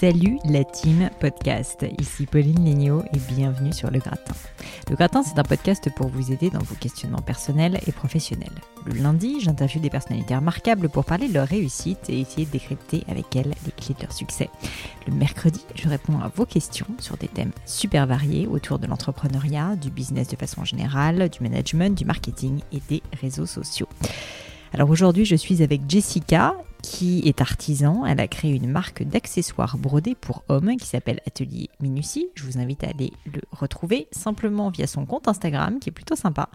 Salut la team podcast, ici Pauline Léniaud et bienvenue sur Le Gratin. Le Gratin, c'est un podcast pour vous aider dans vos questionnements personnels et professionnels. Le lundi, j'interviewe des personnalités remarquables pour parler de leur réussite et essayer de décrypter avec elles les clés de leur succès. Le mercredi, je réponds à vos questions sur des thèmes super variés autour de l'entrepreneuriat, du business de façon générale, du management, du marketing et des réseaux sociaux. Alors aujourd'hui, je suis avec Jessica qui est artisan. Elle a créé une marque d'accessoires brodés pour hommes qui s'appelle Atelier Minutie. Je vous invite à aller le retrouver simplement via son compte Instagram qui est plutôt sympa.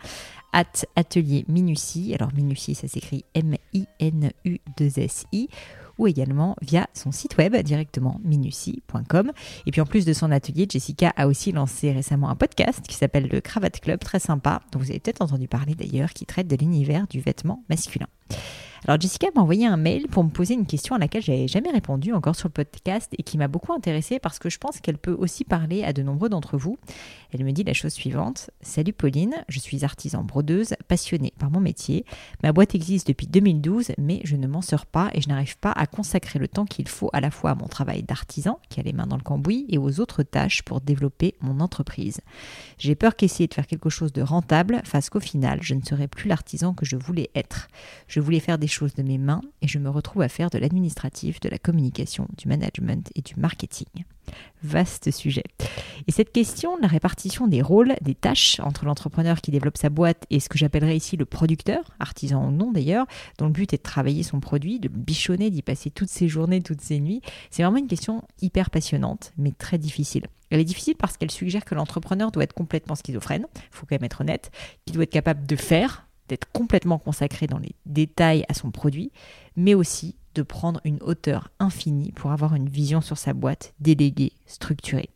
At Atelier. Alors Minutie, ça s'écrit M-I-N-U-2-S-I ou également via son site web directement minutie.com. Et puis en plus de son atelier, Jessica a aussi lancé récemment un podcast qui s'appelle le Cravate Club, très sympa, dont vous avez peut-être entendu parler d'ailleurs, qui traite de l'univers du vêtement masculin. Alors Jessica m'a envoyé un mail pour me poser une question à laquelle j'avais jamais répondu encore sur le podcast et qui m'a beaucoup intéressée parce que je pense qu'elle peut aussi parler à de nombreux d'entre vous. Elle me dit la chose suivante Salut Pauline, je suis artisan brodeuse, passionnée par mon métier. Ma boîte existe depuis 2012, mais je ne m'en sors pas et je n'arrive pas à consacrer le temps qu'il faut à la fois à mon travail d'artisan, qui a les mains dans le cambouis, et aux autres tâches pour développer mon entreprise. J'ai peur qu'essayer de faire quelque chose de rentable fasse qu'au final, je ne serai plus l'artisan que je voulais être. Je voulais faire des choses de mes mains et je me retrouve à faire de l'administratif, de la communication, du management et du marketing. Vaste sujet. Et cette question, la répartition des rôles, des tâches entre l'entrepreneur qui développe sa boîte et ce que j'appellerais ici le producteur, artisan ou non d'ailleurs, dont le but est de travailler son produit, de le bichonner, d'y passer toutes ses journées, toutes ses nuits, c'est vraiment une question hyper passionnante, mais très difficile. Elle est difficile parce qu'elle suggère que l'entrepreneur doit être complètement schizophrène, il faut quand même être honnête, qu'il doit être capable de faire, d'être complètement consacré dans les détails à son produit, mais aussi de prendre une hauteur infinie pour avoir une vision sur sa boîte déléguée, structurée.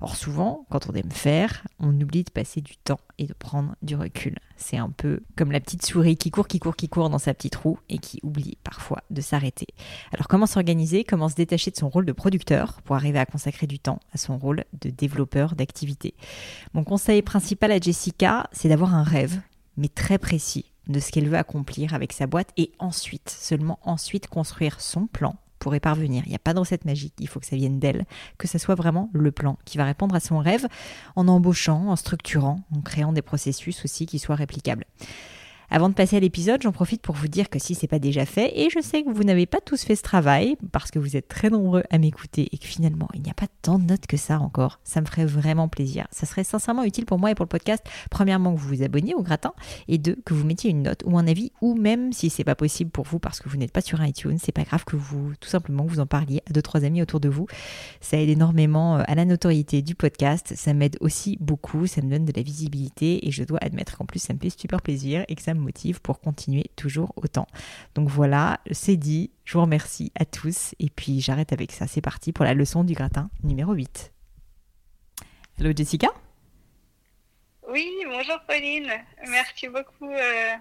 Or souvent, quand on aime faire, on oublie de passer du temps et de prendre du recul. C'est un peu comme la petite souris qui court, qui court, qui court dans sa petite roue et qui oublie parfois de s'arrêter. Alors comment s'organiser, comment se détacher de son rôle de producteur pour arriver à consacrer du temps à son rôle de développeur d'activité? Mon conseil principal à Jessica, c'est d'avoir un rêve mais très précis de ce qu'elle veut accomplir avec sa boîte et ensuite, seulement ensuite, construire son plan pour y parvenir. Il n'y a pas de recette magique, il faut que ça vienne d'elle, que ce soit vraiment le plan qui va répondre à son rêve en embauchant, en structurant, en créant des processus aussi qui soient réplicables. Avant de passer à l'épisode, j'en profite pour vous dire que si c'est pas déjà fait, et je sais que vous n'avez pas tous fait ce travail, parce que vous êtes très nombreux à m'écouter et que finalement il n'y a pas tant de notes que ça encore, ça me ferait vraiment plaisir. Ça serait sincèrement utile pour moi et pour le podcast, premièrement que vous vous abonniez au gratin, et deux, que vous mettiez une note ou un avis, ou même si c'est pas possible pour vous parce que vous n'êtes pas sur iTunes, c'est pas grave que vous, tout simplement, vous en parliez à deux, trois amis autour de vous. Ça aide énormément euh, à la notoriété du podcast, ça m'aide aussi beaucoup, ça me donne de la visibilité, et je dois admettre qu'en plus ça me fait super plaisir et que ça me motive pour continuer toujours autant. Donc voilà, c'est dit. Je vous remercie à tous. Et puis j'arrête avec ça. C'est parti pour la leçon du gratin numéro 8. Hello Jessica? Oui, bonjour Pauline. Merci beaucoup euh,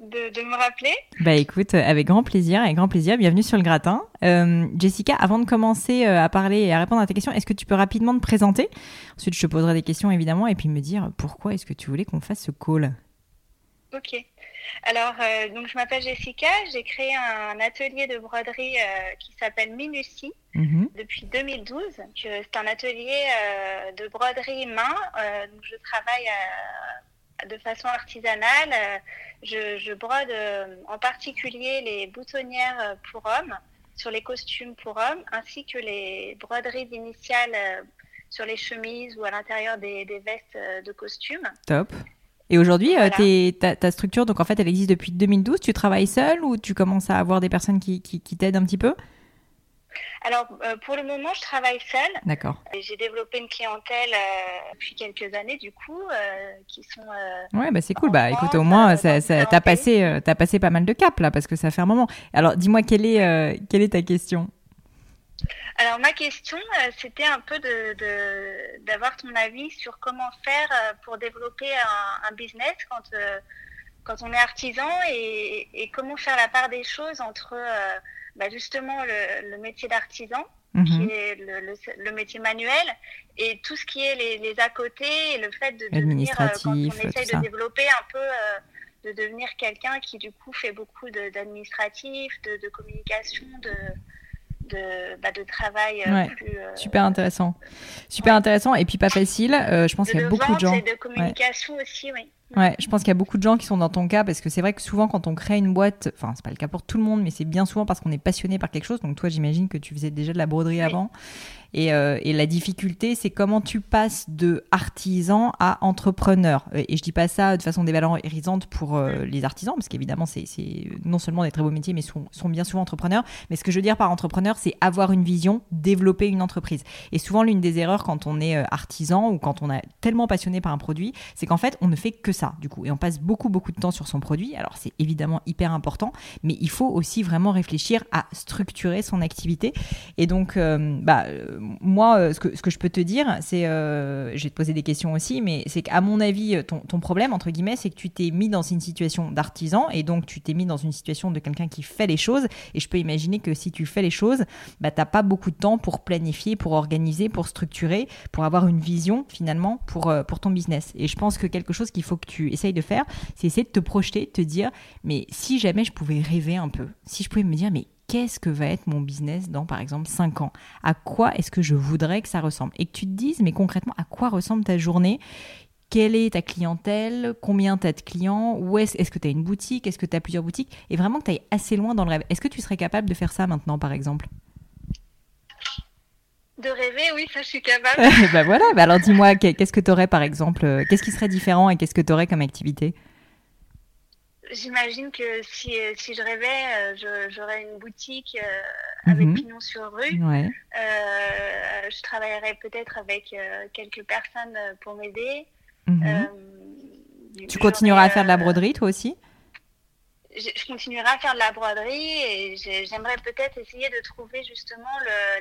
de, me rappeler. Bah écoute, avec grand plaisir, avec grand plaisir. Bienvenue sur le gratin. Euh, Jessica, avant de commencer euh, à parler et à répondre à tes questions, est-ce que tu peux rapidement te présenter? Ensuite, je te poserai des questions évidemment et puis me dire pourquoi est-ce que tu voulais qu'on fasse ce call? Ok. Alors, euh, donc je m'appelle Jessica, j'ai créé un atelier de broderie euh, qui s'appelle Minutie mhm. depuis 2012. C'est un atelier euh, de broderie main. donc je travaille de façon artisanale. Je, brode en particulier les boutonnières pour hommes sur les costumes pour hommes, ainsi que les broderies initiales sur les chemises ou à l'intérieur des, des vestes de costumes. Top. Et aujourd'hui, euh, ta, structure, donc en fait, elle existe depuis 2012. Tu travailles seule ou tu commences à avoir des personnes qui, qui, t'aident un petit peu? Alors, euh, pour le moment, je travaille seule. D'accord. J'ai développé une clientèle euh, depuis quelques années, du coup, qui sont. ouais, bah c'est cool. Bah écoute, au moins, ça, ça, t'as passé, as passé pas mal de caps là, parce que ça fait un moment. Alors, dis-moi, quelle est, quelle est ta question? Alors ma question, euh, c'était un peu d'avoir ton avis sur comment faire euh, pour développer un, business quand, euh, quand on est artisan et, comment faire la part des choses entre bah, justement le, métier d'artisan, qui mhm. est le, métier manuel, et tout ce qui est les, à côté et le fait de devenir, quand on essaye de développer un peu, de devenir quelqu'un qui du coup fait beaucoup d'administratif, de, de communication, de de, bah, de travail plus, super intéressant. Super intéressant et puis pas facile je pense qu'il y a beaucoup de gens. et de communication aussi oui. Ouais, je pense qu'il y a beaucoup de gens qui sont dans ton cas parce que c'est vrai que souvent quand on crée une boîte, enfin c'est pas le cas pour tout le monde, mais c'est bien souvent parce qu'on est passionné par quelque chose. Donc toi, j'imagine que tu faisais déjà de la broderie avant. Euh, et, la difficulté, c'est comment tu passes de artisan à entrepreneur. Et je dis pas ça de façon dévalorisante pour euh, les artisans, parce qu'évidemment, c'est non seulement des très beaux métiers, mais sont, sont bien souvent entrepreneurs. Mais ce que je veux dire par entrepreneur, c'est avoir une vision, développer une entreprise. Et souvent, l'une des erreurs quand on est euh, artisan ou quand on est tellement passionné par un produit, c'est qu'en fait, on ne fait que ça, du coup. Et on passe beaucoup, beaucoup de temps sur son produit. Alors, c'est évidemment hyper important, mais il faut aussi vraiment réfléchir à structurer son activité. Et donc, bah, moi, euh, ce que, je peux te dire, c'est, euh, je vais te poser des questions aussi, mais c'est qu'à mon avis, ton, ton, problème, entre guillemets, c'est que tu t'es mis dans une situation d'artisan et donc tu t'es mis dans une situation de quelqu'un qui fait les choses. Et je peux imaginer que si tu fais les choses, bah, tu n'as pas beaucoup de temps pour planifier, pour organiser, pour structurer, pour avoir une vision finalement pour, euh, pour ton business. Et je pense que quelque chose qu'il faut que tu essayes de faire, c'est essayer de te projeter, te dire, mais si jamais je pouvais rêver un peu, si je pouvais me dire, mais qu'est-ce que va être mon business dans, par exemple, 5 ans? À quoi est-ce que je voudrais que ça ressemble? Et que tu te dises, mais concrètement, à quoi ressemble ta journée? Quelle est ta clientèle, combien tu as de clients, où est-ce est que tu as une boutique, est-ce que tu as plusieurs boutiques, et vraiment que tu ailles assez loin dans le rêve. Est-ce que tu serais capable de faire ça maintenant, par exemple? De rêver, oui, ça je suis capable. ben voilà, bah alors dis-moi, qu'est-ce que tu aurais, par exemple, euh, qu'est-ce qui serait différent et qu'est-ce que tu aurais comme activité? J'imagine que si, si, je rêvais, euh, j'aurais une boutique euh, avec mhm. pignon sur rue. Euh, je travaillerais peut-être avec quelques personnes pour m'aider. Mhm. tu continueras à faire de la broderie, toi aussi? Je, continuerai à faire de la broderie et j'aimerais peut-être essayer de trouver justement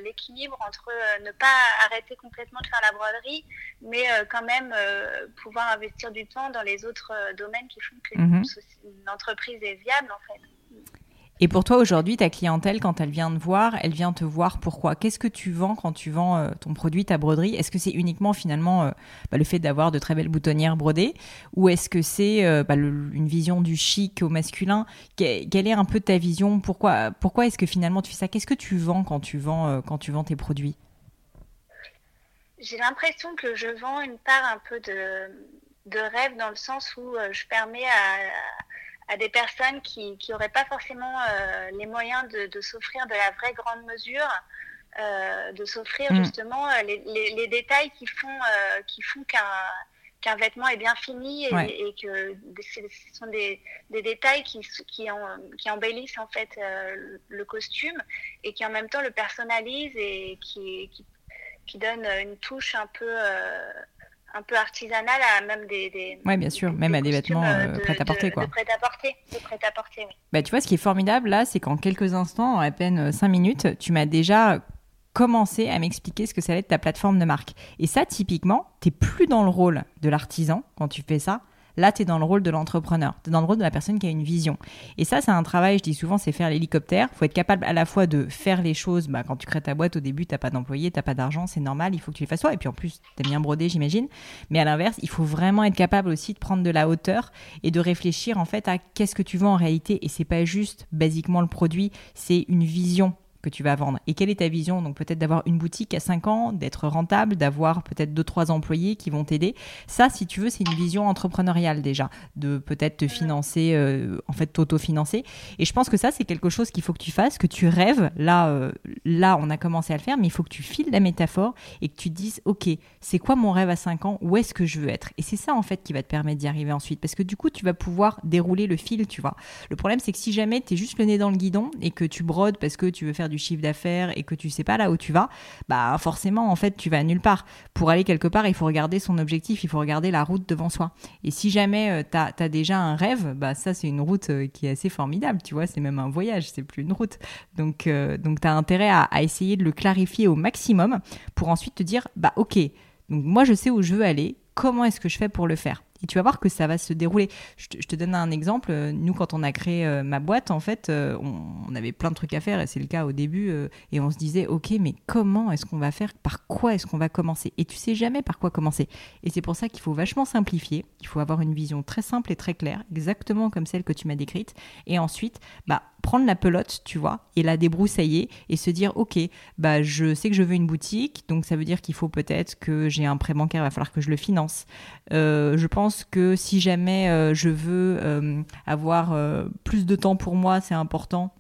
l'équilibre entre euh, ne pas arrêter complètement de faire la broderie, mais euh, quand même euh, pouvoir investir du temps dans les autres domaines qui font qu'une mhm. entreprise est viable en fait. Et pour toi aujourd'hui, ta clientèle, quand elle vient te voir, elle vient te voir pourquoi? Qu'est-ce que tu vends quand tu vends euh, ton produit, ta broderie? Est-ce que c'est uniquement finalement euh, bah, le fait d'avoir de très belles boutonnières brodées? Ou est-ce que c'est euh, bah, une vision du chic au masculin? Quelle est un peu ta vision? Pourquoi, pourquoi est-ce que finalement tu fais ça? Qu'est-ce que tu vends quand tu vends, quand tu tes produits? J'ai l'impression que je vends une part un peu de, de rêve dans le sens où je permets à des personnes qui n'auraient pas forcément euh, les moyens de, s'offrir de la vraie grande mesure, euh, de s'offrir mm. justement euh, les, les, détails qui font, qui font qu'un qu'un vêtement est bien fini et, que ce sont des, des détails qui, qui, qui, embellissent en fait le costume et qui en même temps le personnalisent et qui, qui, qui donnent une touche un peu un peu artisanal à même des, des ouais bien sûr même à des vêtements euh, prêts à porter quoi prêt à porter prêt à porter oui. bah tu vois ce qui est formidable là c'est qu'en quelques instants en à peine 5 minutes tu m'as déjà commencé à m'expliquer ce que ça allait être ta plateforme de marque et ça typiquement tu plus dans le rôle de l'artisan quand tu fais ça Là, tu es dans le rôle de l'entrepreneur, tu es dans le rôle de la personne qui a une vision. Et ça, c'est un travail, je dis souvent, c'est faire l'hélicoptère. Faut être capable à la fois de faire les choses. Bah, quand tu crées ta boîte, au début, tu pas d'employé, tu pas d'argent, c'est normal, il faut que tu les fasses toi. Et puis en plus, tu bien brodé, j'imagine. Mais à l'inverse, il faut vraiment être capable aussi de prendre de la hauteur et de réfléchir en fait à qu'est-ce que tu veux en réalité. Et c'est pas juste basiquement le produit, c'est une vision que tu vas vendre. Et quelle est ta vision Donc peut-être d'avoir une boutique à 5 ans, d'être rentable, d'avoir peut-être 2-3 employés qui vont t'aider? Ça, si tu veux, c'est une vision entrepreneuriale déjà, de peut-être te financer, euh, en fait t'auto-financer. Et je pense que ça, c'est quelque chose qu'il faut que tu fasses, que tu rêves. Là, euh, là, on a commencé à le faire, mais il faut que tu files la métaphore et que tu te dises, OK, c'est quoi mon rêve à 5 ans? Où est-ce que je veux être? Et c'est ça, en fait, qui va te permettre d'y arriver ensuite. Parce que du coup, tu vas pouvoir dérouler le fil, tu vois. Le problème, c'est que si jamais tu es juste le nez dans le guidon et que tu brodes parce que tu veux faire du chiffre d'affaires et que tu sais pas là où tu vas, bah forcément en fait tu vas nulle part. Pour aller quelque part, il faut regarder son objectif, il faut regarder la route devant soi. Et si jamais euh, tu as, déjà un rêve, bah ça c'est une route euh, qui est assez formidable, tu vois, c'est même un voyage, c'est plus une route. Donc euh, donc tu as intérêt à, à essayer de le clarifier au maximum pour ensuite te dire bah OK, donc moi je sais où je veux aller, comment est-ce que je fais pour le faire? Et tu vas voir que ça va se dérouler. Je te, donne un exemple. Nous, quand on a créé euh, ma boîte, en fait, euh, on, avait plein de trucs à faire, et c'est le cas au début. Euh, et on se disait, OK, mais comment est-ce qu'on va faire? Par quoi est-ce qu'on va commencer? Et tu sais jamais par quoi commencer. Et c'est pour ça qu'il faut vachement simplifier. Il faut avoir une vision très simple et très claire, exactement comme celle que tu m'as décrite. Et ensuite, bah, prendre la pelote, tu vois, et la débroussailler et se dire, ok, bah je sais que je veux une boutique, donc ça veut dire qu'il faut peut-être que j'ai un prêt bancaire, il va falloir que je le finance. Euh, je pense que si jamais euh, je veux euh, avoir plus de temps pour moi, c'est important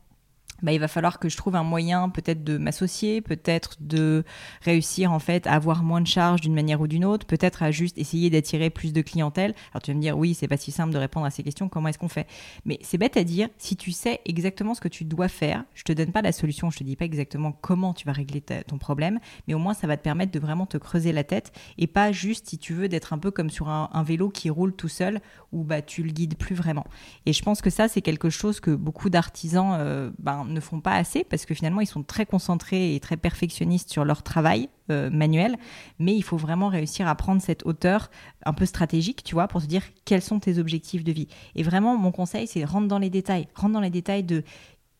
bah, il va falloir que je trouve un moyen peut-être de m'associer, peut-être de réussir en fait à avoir moins de charges d'une manière ou d'une autre, peut-être à juste essayer d'attirer plus de clientèle. Alors tu vas me dire oui, c'est pas si simple de répondre à ces questions, comment est-ce qu'on fait? Mais c'est bête à dire, si tu sais exactement ce que tu dois faire, je te donne pas la solution, je te dis pas exactement comment tu vas régler ton problème, mais au moins ça va te permettre de vraiment te creuser la tête et pas juste si tu veux d'être un peu comme sur un, vélo qui roule tout seul où bah tu le guides plus vraiment. Et je pense que ça c'est quelque chose que beaucoup d'artisans euh, ben, ne font pas assez parce que finalement ils sont très concentrés et très perfectionnistes sur leur travail euh, manuel, mais il faut vraiment réussir à prendre cette hauteur un peu stratégique, tu vois, pour se dire quels sont tes objectifs de vie. Et vraiment, mon conseil, c'est rentre dans les détails, rentre dans les détails de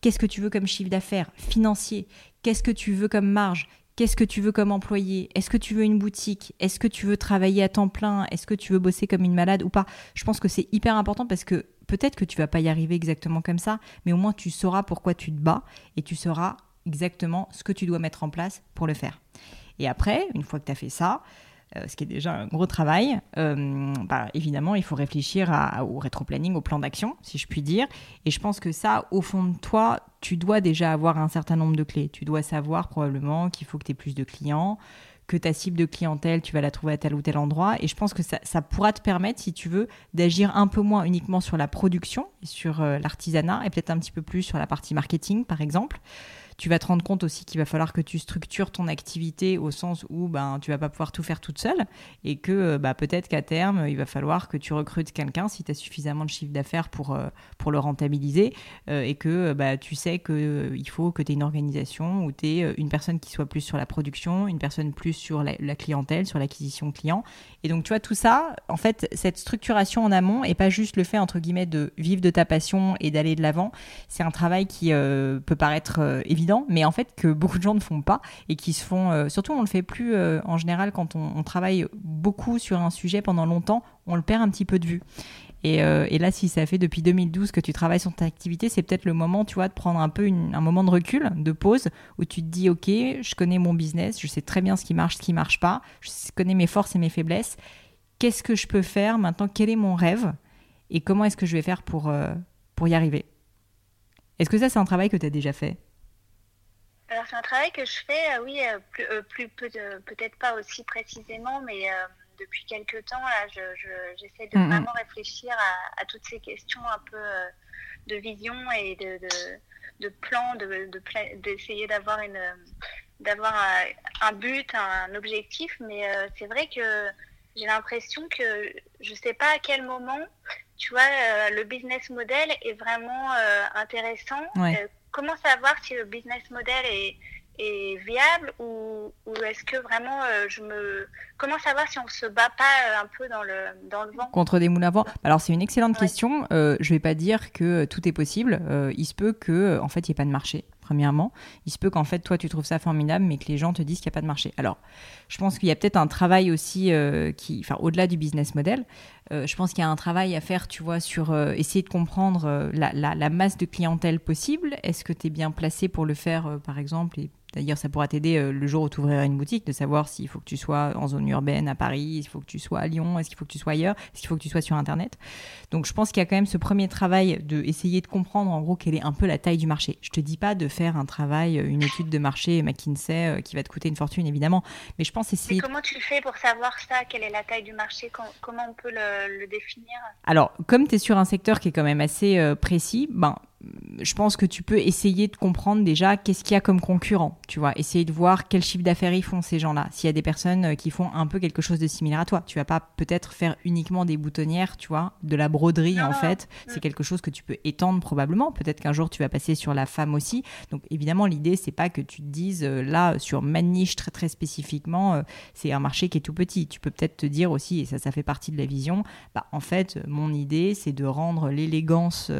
qu'est-ce que tu veux comme chiffre d'affaires financier, qu'est-ce que tu veux comme marge, Qu'est-ce que tu veux comme employé? Est-ce que tu veux une boutique? Est-ce que tu veux travailler à temps plein? Est-ce que tu veux bosser comme une malade ou pas? Je pense que c'est hyper important parce que peut-être que tu vas pas y arriver exactement comme ça, mais au moins tu sauras pourquoi tu te bats et tu sauras exactement ce que tu dois mettre en place pour le faire. Et après, une fois que tu as fait ça, euh, ce qui est déjà un gros travail, euh, bah, évidemment, il faut réfléchir au rétro-planning, au plan d'action, si je puis dire. Et je pense que ça, au fond de toi, tu dois déjà avoir un certain nombre de clés. Tu dois savoir probablement qu'il faut que tu aies plus de clients, que ta cible de clientèle, tu vas la trouver à tel ou tel endroit. Et je pense que ça, ça pourra te permettre, si tu veux, d'agir un peu moins uniquement sur la production, sur euh, l'artisanat, et peut-être un petit peu plus sur la partie marketing, par exemple tu vas te rendre compte aussi qu'il va falloir que tu structures ton activité au sens où ben, tu vas pas pouvoir tout faire toute seule et que bah, peut-être qu'à terme, il va falloir que tu recrutes quelqu'un si tu as suffisamment de chiffre d'affaires pour, euh, pour le rentabiliser euh, et que bah, tu sais qu'il faut que tu aies une organisation où tu aies une personne qui soit plus sur la production, une personne plus sur la, clientèle, sur l'acquisition client. Et donc, tu vois, tout ça, en fait, cette structuration en amont et pas juste le fait, entre guillemets, de vivre de ta passion et d'aller de l'avant, c'est un travail qui peut paraître évident mais en fait que beaucoup de gens ne font pas et qui se font, euh, surtout on le fait plus euh, en général quand on, travaille beaucoup sur un sujet pendant longtemps, on le perd un petit peu de vue. Et, euh, là, si ça fait depuis 2012 que tu travailles sur ta activité, c'est peut-être le moment, tu vois, de prendre un peu un moment de recul, de pause, où tu te dis, ok, je connais mon business, je sais très bien ce qui marche, ce qui marche pas, je connais mes forces et mes faiblesses. Qu'est-ce que je peux faire maintenant? Quel est mon rêve? Et comment est-ce que je vais faire pour, pour y arriver? Est-ce que ça, c'est un travail que tu as déjà fait? Alors c'est un travail que je fais, euh, oui, euh, plus, euh, plus peut-être pas aussi précisément, mais depuis quelques temps, là, j'essaie de vraiment réfléchir à, toutes ces questions un peu de vision et de, de, plan, d'essayer d'avoir une d'avoir un, but, un objectif, mais c'est vrai que j'ai l'impression que je sais pas à quel moment, tu vois, le business model est vraiment intéressant comment savoir si le business model est, viable ou, est-ce que vraiment euh, je me comment savoir si on se bat pas euh, un peu dans le dans le vent? Contre des moulins à vent. Alors c'est une excellente question. Euh, je vais pas dire que tout est possible. Il se peut que en fait il n'y ait pas de marché premièrement. Il se peut qu'en fait, toi, tu trouves ça formidable, mais que les gens te disent qu'il n'y a pas de marché. Alors, je pense qu'il y a peut-être un travail aussi, euh, qui, enfin, au-delà du business model, euh, je pense qu'il y a un travail à faire, tu vois, sur euh, essayer de comprendre la, la, masse de clientèle possible. Est-ce que tu es bien placé pour le faire, par exemple, D'ailleurs, ça pourra t'aider euh, le jour où tu ouvriras une boutique de savoir s'il faut que tu sois en zone urbaine à Paris, s'il faut que tu sois à Lyon, est-ce qu'il faut que tu sois ailleurs, est-ce qu'il faut que tu sois sur Internet. Donc, je pense qu'il y a quand même ce premier travail de essayer de comprendre en gros quelle est un peu la taille du marché. Je te dis pas de faire un travail, une étude de marché McKinsey euh, qui va te coûter une fortune évidemment, mais je pense essayer. Mais comment tu fais pour savoir ça Quelle est la taille du marché? Comment on peut le, définir? Alors, comme tu es sur un secteur qui est quand même assez euh, précis, ben je pense que tu peux essayer de comprendre déjà qu'est-ce qu'il y a comme concurrent, tu vois, essayer de voir quel chiffre d'affaires ils font ces gens-là. S'il y a des personnes euh, qui font un peu quelque chose de similaire à toi, tu vas pas peut-être faire uniquement des boutonnières, tu vois, de la broderie en fait. C'est quelque chose que tu peux étendre probablement. Peut-être qu'un jour tu vas passer sur la femme aussi. Donc évidemment l'idée c'est pas que tu te dises euh, là sur ma niche très très spécifiquement, euh, c'est un marché qui est tout petit. Tu peux peut-être te dire aussi et ça ça fait partie de la vision. Bah en fait mon idée c'est de rendre l'élégance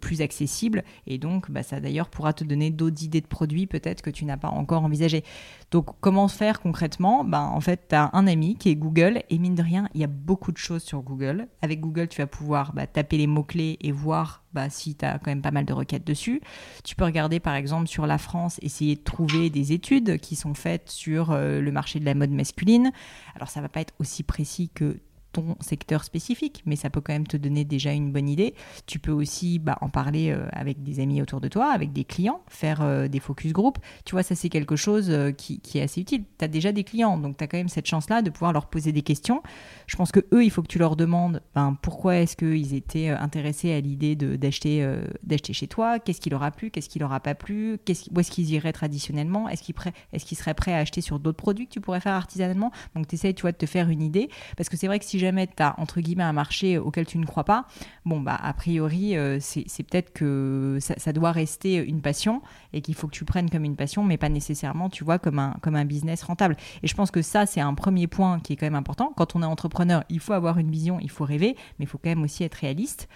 plus accessible. Et donc, bah, ça d'ailleurs pourra te donner d'autres idées de produits peut-être que tu n'as pas encore envisagé. Donc, comment faire concrètement? Bah, En fait, tu as un ami qui est Google. Et mine de rien, il y a beaucoup de choses sur Google. Avec Google, tu vas pouvoir bah, taper les mots-clés et voir bah, si tu as quand même pas mal de requêtes dessus. Tu peux regarder par exemple sur la France, essayer de trouver des études qui sont faites sur euh, le marché de la mode masculine. Alors ça va pas être aussi précis que ton secteur spécifique, mais ça peut quand même te donner déjà une bonne idée. Tu peux aussi bah, en parler euh, avec des amis autour de toi, avec des clients, faire euh, des focus group. Tu vois, ça c'est quelque chose euh, qui, est assez utile. Tu as déjà des clients, donc tu as quand même cette chance-là de pouvoir leur poser des questions. Je pense que eux, il faut que tu leur demandes ben, pourquoi est-ce qu'ils étaient intéressés à l'idée d'acheter d'acheter chez toi, qu'est-ce qui leur a plu, qu'est-ce qui leur a pas plu, où est-ce qu'ils iraient traditionnellement, est-ce qu'ils est qu'ils seraient prêts à acheter sur d'autres produits que tu pourrais faire artisanalement? Donc tu essayes, tu vois, de te faire une idée, parce que c'est vrai que si jamais tu as entre guillemets un marché auquel tu ne crois pas, bon bah a priori euh, c'est peut-être que ça, doit rester une passion et qu'il faut que tu prennes comme une passion, mais pas nécessairement tu vois comme un comme un business rentable. Et je pense que ça c'est un premier point qui est quand même important. Quand on est entrepreneur, il faut avoir une vision, il faut rêver, mais il faut quand même aussi être réaliste.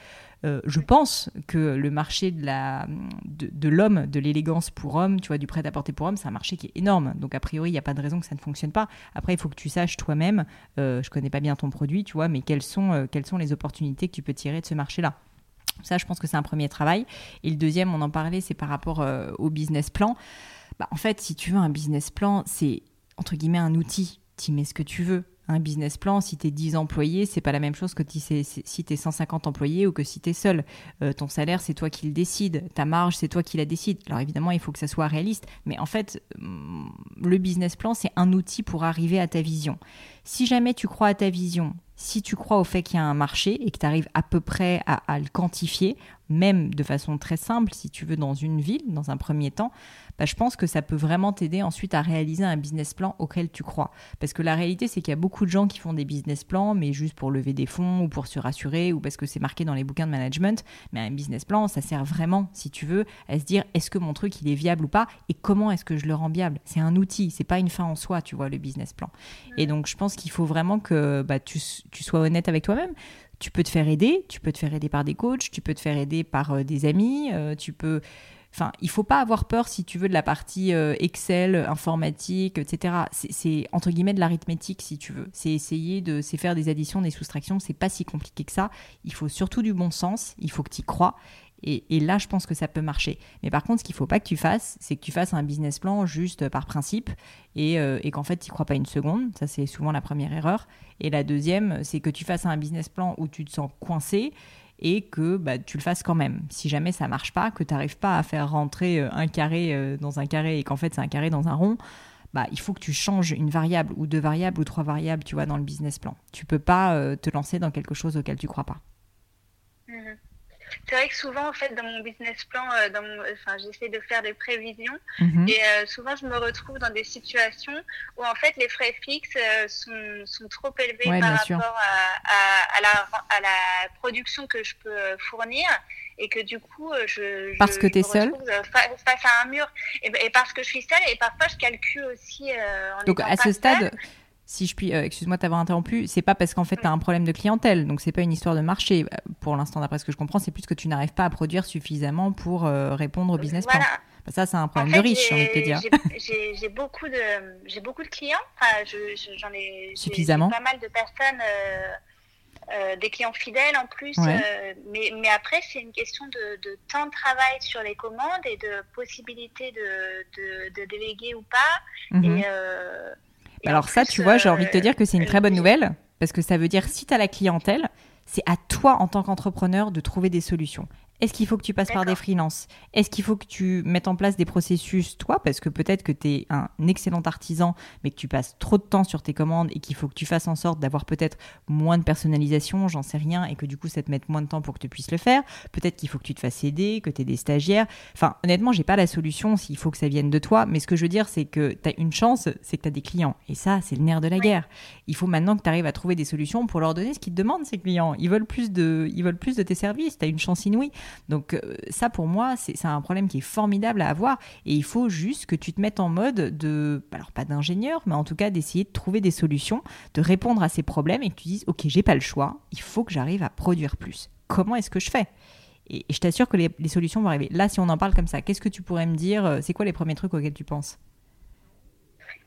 Euh, je pense que le marché de l'homme, de l'élégance pour homme, tu vois, du prêt-à-porter pour homme, c'est un marché qui est énorme. Donc a priori, il n'y a pas de raison que ça ne fonctionne pas. Après, il faut que tu saches toi-même, euh, je connais pas bien ton produit, tu vois, mais quelles sont, euh, les opportunités que tu peux tirer de ce marché-là. Ça, je pense que c'est un premier travail. Et le deuxième, on en parlait, c'est par rapport euh, au business plan. Bah, en fait, si tu veux un business plan, c'est entre guillemets un outil. Tu mets ce que tu veux un business plan, si tu es 10 employés, c'est pas la même chose que si tu es 150 employés ou que si tu es seul. Euh, ton salaire, c'est toi qui le décide. Ta marge, c'est toi qui la décide. Alors évidemment, il faut que ça soit réaliste. Mais en fait, mm, le business plan, c'est un outil pour arriver à ta vision. Si jamais tu crois à ta vision, si tu crois au fait qu'il y a un marché et que tu arrives à peu près à, le quantifier, même de façon très simple, si tu veux, dans une ville, dans un premier temps, bah, je pense que ça peut vraiment t'aider ensuite à réaliser un business plan auquel tu crois. Parce que la réalité, c'est qu'il y a beaucoup de gens qui font des business plans, mais juste pour lever des fonds ou pour se rassurer ou parce que c'est marqué dans les bouquins de management. Mais un business plan, ça sert vraiment, si tu veux, à se dire est-ce que mon truc il est viable ou pas et comment est-ce que je le rends viable? C'est un outil, c'est pas une fin en soi, tu vois, le business plan. Et donc, je pense qu'il faut vraiment que bah, tu, tu sois honnête avec toi-même tu peux te faire aider, tu peux te faire aider par des coachs, tu peux te faire aider par euh, des amis, euh, tu peux Enfin, il faut pas avoir peur, si tu veux, de la partie euh, Excel, informatique, etc. C'est entre guillemets de l'arithmétique, si tu veux. C'est essayer de c'est faire des additions, des soustractions. C'est pas si compliqué que ça. Il faut surtout du bon sens. Il faut que tu y crois. Et, là, je pense que ça peut marcher. Mais par contre, ce qu'il faut pas que tu fasses, c'est que tu fasses un business plan juste par principe et, euh, qu'en fait, tu n'y crois pas une seconde. Ça, c'est souvent la première erreur. Et la deuxième, c'est que tu fasses un business plan où tu te sens coincé et que bah, tu le fasses quand même. Si jamais ça marche pas, que tu n'arrives pas à faire rentrer euh, un carré euh, dans un carré et qu'en fait c'est un carré dans un rond, bah, il faut que tu changes une variable ou deux variables ou trois variables, tu vois, dans le business plan. Tu peux pas te lancer dans quelque chose auquel tu crois pas. Mmh c'est vrai que souvent, en fait, dans mon business plan, euh, enfin, j'essaie de faire des prévisions mhm. et euh, souvent, je me retrouve dans des situations où, en fait, les frais fixes euh, sont, sont, trop élevés par rapport à, à, la, à, la, production que je peux fournir et que du coup, je, parce que tu es seule face à un mur et, et, parce que je suis seule et parfois, je calcule aussi. en Donc, à ce stade, si je puis, euh, excuse-moi t'avoir interrompu, c'est pas parce qu'en fait tu as un problème de clientèle, donc c'est pas une histoire de marché. Euh, pour l'instant, d'après ce que je comprends, c'est plus que tu n'arrives pas à produire suffisamment pour euh, répondre au business plan. Bah, ça, c'est un problème de riche, j'ai envie de te dire. J'ai beaucoup de, beaucoup de clients. j'en ai suffisamment. Pas mal de personnes. des clients fidèles en plus. mais, mais, après, c'est une question de, de, temps de travail sur les commandes et de possibilité de, de, déléguer ou pas. Mhm. Et, alors ça, tu vois, j'ai envie de te dire que c'est une très bonne nouvelle, parce que ça veut dire si tu as la clientèle, c'est à toi en tant qu'entrepreneur de trouver des solutions. Est-ce qu'il faut que tu passes par des freelances? Est-ce qu'il faut que tu mettes en place des processus, toi, parce que peut-être que tu es un excellent artisan, mais que tu passes trop de temps sur tes commandes et qu'il faut que tu fasses en sorte d'avoir peut-être moins de personnalisation, j'en sais rien, et que du coup ça te mette moins de temps pour que tu puisses le faire. Peut-être qu'il faut que tu te fasses aider, que tu aies des stagiaires. Enfin, honnêtement, j'ai pas la solution s'il faut que ça vienne de toi, mais ce que je veux dire, c'est que tu as une chance, c'est que tu as des clients. Et ça, c'est le nerf de la guerre. Il faut maintenant que tu arrives à trouver des solutions pour leur donner ce qu'ils te demandent, ces clients. Ils veulent plus de, ils veulent plus de tes services. Tu as une chance inouïe. Donc euh, ça, pour moi, c'est un problème qui est formidable à avoir. Et il faut juste que tu te mettes en mode de, alors pas d'ingénieur, mais en tout cas d'essayer de trouver des solutions, de répondre à ces problèmes et que tu dises, ok, j'ai pas le choix, il faut que j'arrive à produire plus. Comment est-ce que je fais? Et, je t'assure que les, solutions vont arriver. Là, si on en parle comme ça, qu'est-ce que tu pourrais me dire euh, C'est quoi les premiers trucs auxquels tu penses?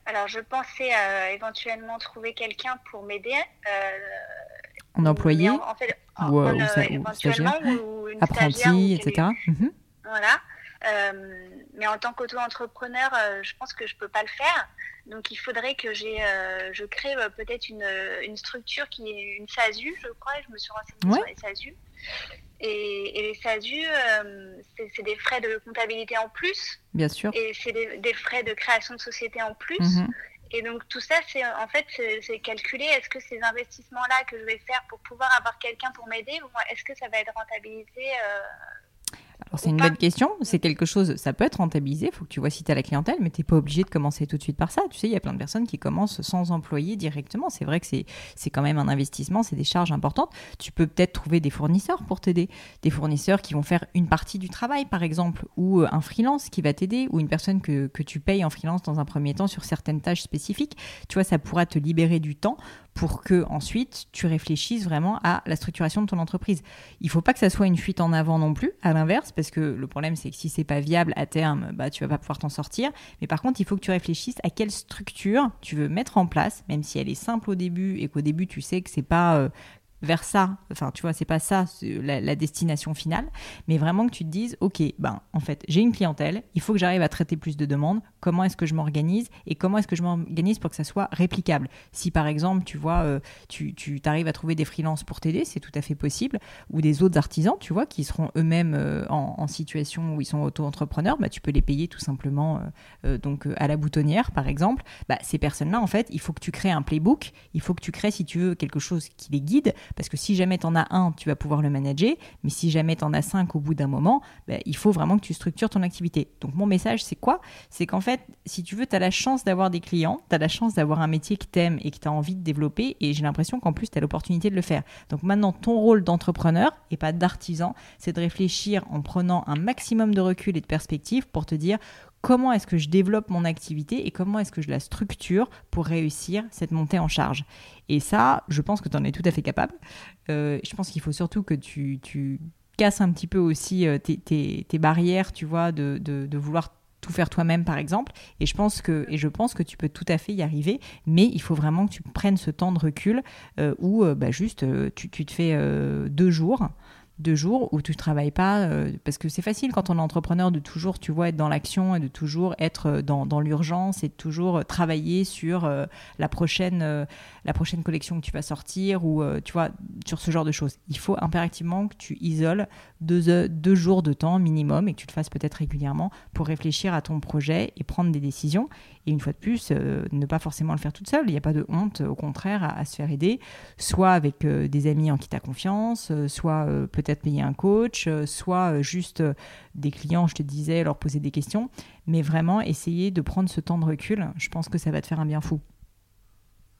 Alors, je pensais éventuellement trouver quelqu'un pour m'aider. en employé? en, fait, ou, éventuellement, ou, une apprenti, etc. Mhm. Voilà. mais en tant qu'auto-entrepreneur, je pense que je ne peux pas le faire. Donc il faudrait que j'ai, euh, je crée euh, peut-être une, euh, une, structure qui est une SASU, je crois. Je me suis renseignée sur les SASU. Et, les SASU, c'est, des frais de comptabilité en plus. Bien sûr. Et c'est des, frais de création de société en plus. Mhm. Et donc tout ça, c'est en fait, c'est, calculé. Est-ce que ces investissements-là que je vais faire pour pouvoir avoir quelqu'un pour m'aider, est-ce que ça va être rentabilisé alors c'est une bonne question, c'est quelque chose, ça peut être rentabilisé, il faut que tu vois si tu as la clientèle, mais tu n'es pas obligé de commencer tout de suite par ça. Tu sais, il y a plein de personnes qui commencent sans employé directement. C'est vrai que c'est quand même un investissement, c'est des charges importantes. Tu peux peut-être trouver des fournisseurs pour t'aider, des fournisseurs qui vont faire une partie du travail par exemple, ou euh, un freelance qui va t'aider, ou une personne que, que tu payes en freelance dans un premier temps sur certaines tâches spécifiques. Tu vois, ça pourra te libérer du temps pour que ensuite tu réfléchisses vraiment à la structuration de ton entreprise. Il faut pas que ça soit une fuite en avant non plus, à l'inverse, parce que le problème c'est que si c'est pas viable à terme, bah tu vas pas pouvoir t'en sortir. Mais par contre, il faut que tu réfléchisses à quelle structure tu veux mettre en place, même si elle est simple au début et qu'au début tu sais que c'est pas euh, vers ça, enfin tu vois, c'est pas ça la, la, destination finale, mais vraiment que tu te dises, ok, ben en fait j'ai une clientèle, il faut que j'arrive à traiter plus de demandes, comment est-ce que je m'organise et comment est-ce que je m'organise pour que ça soit réplicable? Si par exemple tu vois, euh, tu, tu arrives à trouver des freelances pour t'aider, c'est tout à fait possible, ou des autres artisans, tu vois, qui seront eux-mêmes euh, en, situation où ils sont auto-entrepreneurs, bah, tu peux les payer tout simplement euh, donc à la boutonnière par exemple. Bah, ces personnes-là en fait, il faut que tu crées un playbook, il faut que tu crées si tu veux quelque chose qui les guide parce que si jamais tu en as un, tu vas pouvoir le manager, mais si jamais tu en as cinq au bout d'un moment, ben, il faut vraiment que tu structures ton activité. Donc mon message, c'est quoi? C'est qu'en fait, si tu veux, tu as la chance d'avoir des clients, tu as la chance d'avoir un métier que tu aimes et que tu as envie de développer, et j'ai l'impression qu'en plus, tu as l'opportunité de le faire. Donc maintenant, ton rôle d'entrepreneur, et pas d'artisan, c'est de réfléchir en prenant un maximum de recul et de perspective pour te dire comment est-ce que je développe mon activité et comment est-ce que je la structure pour réussir cette montée en charge. Et ça, je pense que tu en es tout à fait capable. Euh, je pense qu'il faut surtout que tu, casses un petit peu aussi euh, tes, barrières, tu vois, de, vouloir tout faire toi-même par exemple et je pense que et je pense que tu peux tout à fait y arriver mais il faut vraiment que tu prennes ce temps de recul euh, où bah, juste tu, te fais deux jours deux jours où tu travailles pas euh, parce que c'est facile quand on est entrepreneur de toujours tu vois être dans l'action et de toujours être euh, dans, dans l'urgence et de toujours euh, travailler sur la prochaine la prochaine collection que tu vas sortir ou tu vois sur ce genre de choses. Il faut impérativement que tu isoles deux, deux jours de temps minimum et que tu le fasses peut-être régulièrement pour réfléchir à ton projet et prendre des décisions et une fois de plus, euh, ne pas forcément le faire toute seule. Il n'y a pas de honte, au contraire, à, se faire aider, soit avec euh, des amis en qui tu as confiance, euh, soit peut-être payer un coach, soit juste des clients, je te disais, leur poser des questions. Mais vraiment, essayer de prendre ce temps de recul, je pense que ça va te faire un bien fou.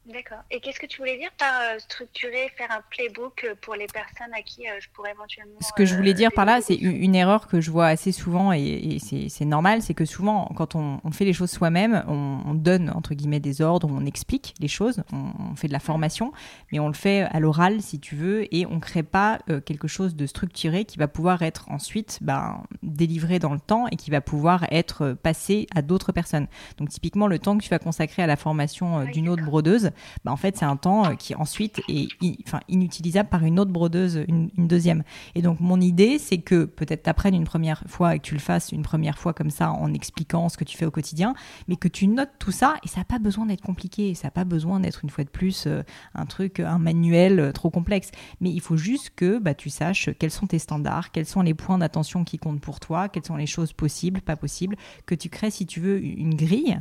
D'accord. Et qu'est-ce que tu voulais dire par euh, structurer, faire un playbook euh, pour les personnes à qui euh, je pourrais éventuellement. Ce que je voulais dire par là, c'est une, erreur que je vois assez souvent et, c'est normal, c'est que souvent, quand on, fait les choses soi-même, on, donne entre guillemets des ordres, on explique les choses, on, fait de la formation, mais on le fait à l'oral si tu veux et on crée pas quelque chose de structuré qui va pouvoir être ensuite ben, délivré dans le temps et qui va pouvoir être passé à d'autres personnes. Donc typiquement, le temps que tu vas consacrer à la formation d'une autre brodeuse, bah, en fait, c'est un temps euh, qui ensuite est enfin, inutilisable par une autre brodeuse, une, deuxième. Et donc, mon idée, c'est que peut-être tu apprennes une première fois et que tu le fasses une première fois comme ça en expliquant ce que tu fais au quotidien, mais que tu notes tout ça et ça n'a pas besoin d'être compliqué, ça n'a pas besoin d'être une fois de plus euh, un truc, un manuel euh, trop complexe. Mais il faut juste que bah, tu saches quels sont tes standards, quels sont les points d'attention qui comptent pour toi, quelles sont les choses possibles, pas possibles, que tu crées, si tu veux, une grille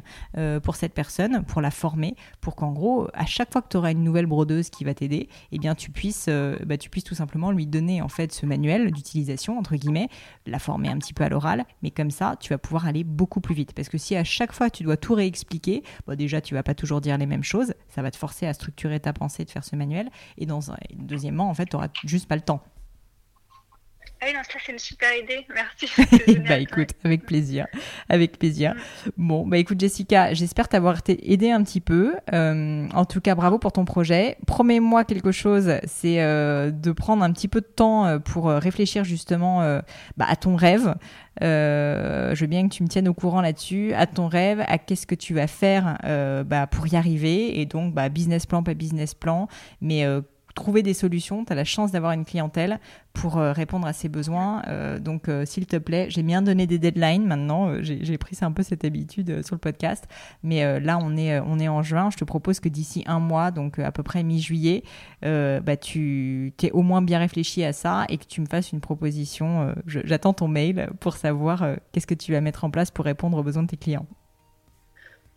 pour cette personne, pour la former, pour qu'en gros, à chaque fois que tu auras une nouvelle brodeuse qui va t'aider, eh bien, tu puisses, euh, bah, tu puisses tout simplement lui donner en fait ce manuel d'utilisation entre guillemets, la former un petit peu à l'oral, mais comme ça, tu vas pouvoir aller beaucoup plus vite. Parce que si à chaque fois tu dois tout réexpliquer, bon, déjà tu vas pas toujours dire les mêmes choses, ça va te forcer à structurer ta pensée de faire ce manuel, et deuxièmement, en fait, tu n'auras juste pas le temps. Ah oui, non, ça c'est une super idée, merci. bah écoute, avec plaisir, avec plaisir. Mm. Bon, bah écoute Jessica, j'espère t'avoir aidé un petit peu. Euh, en tout cas, bravo pour ton projet. Promets-moi quelque chose, c'est euh, de prendre un petit peu de temps euh, pour réfléchir justement bah, à ton rêve. je veux bien que tu me tiennes au courant là-dessus, à ton rêve, à qu'est-ce que tu vas faire bah, pour y arriver. Et donc, bah, business plan, pas business plan, mais trouver des solutions. Tu as la chance d'avoir une clientèle pour euh, répondre à ses besoins. Euh, donc, euh, s'il te plaît, j'ai bien donné des deadlines maintenant. j'ai pris un peu cette habitude sur le podcast. Mais là, on est, en juin. Je te propose que d'ici un mois, donc à peu près mi-juillet, bah, tu t'es au moins bien réfléchi à ça et que tu me fasses une proposition. J'attends ton mail pour savoir qu'est-ce que tu vas mettre en place pour répondre aux besoins de tes clients.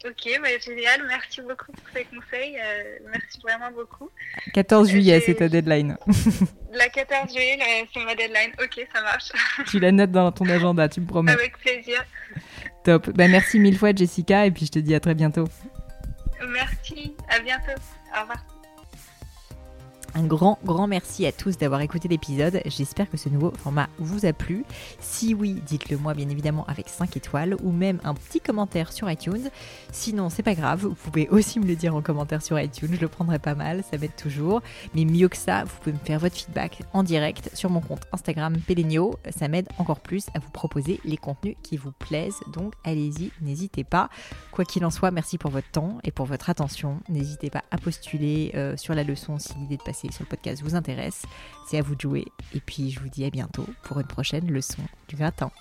Ok, bah, génial. Merci beaucoup pour ces conseils. Euh, merci vraiment beaucoup. 14 euh, juillet, c'est ta deadline. La 14 juillet, c'est ma deadline. Ok, ça marche. tu la notes dans ton agenda, tu me promets. Avec plaisir. Top. Bah, merci mille fois, Jessica, et puis je te dis à très bientôt. Merci. À bientôt. Au revoir. Un grand, grand merci à tous d'avoir écouté l'épisode. J'espère que ce nouveau format vous a plu. Si oui, dites-le moi bien évidemment avec 5 étoiles ou même un petit commentaire sur iTunes. Sinon, c'est pas grave, vous pouvez aussi me le dire en commentaire sur iTunes, je le prendrai pas mal, ça m'aide toujours. Mais mieux que ça, vous pouvez me faire votre feedback en direct sur mon compte Instagram Pelenio. Ça m'aide encore plus à vous proposer les contenus qui vous plaisent. Donc allez-y, n'hésitez pas. Quoi qu'il en soit, merci pour votre temps et pour votre attention. N'hésitez pas à postuler euh, sur la leçon si l'idée de passer sur le podcast vous intéresse, c'est à vous de jouer. Et puis je vous dis à bientôt pour une prochaine leçon du gratin.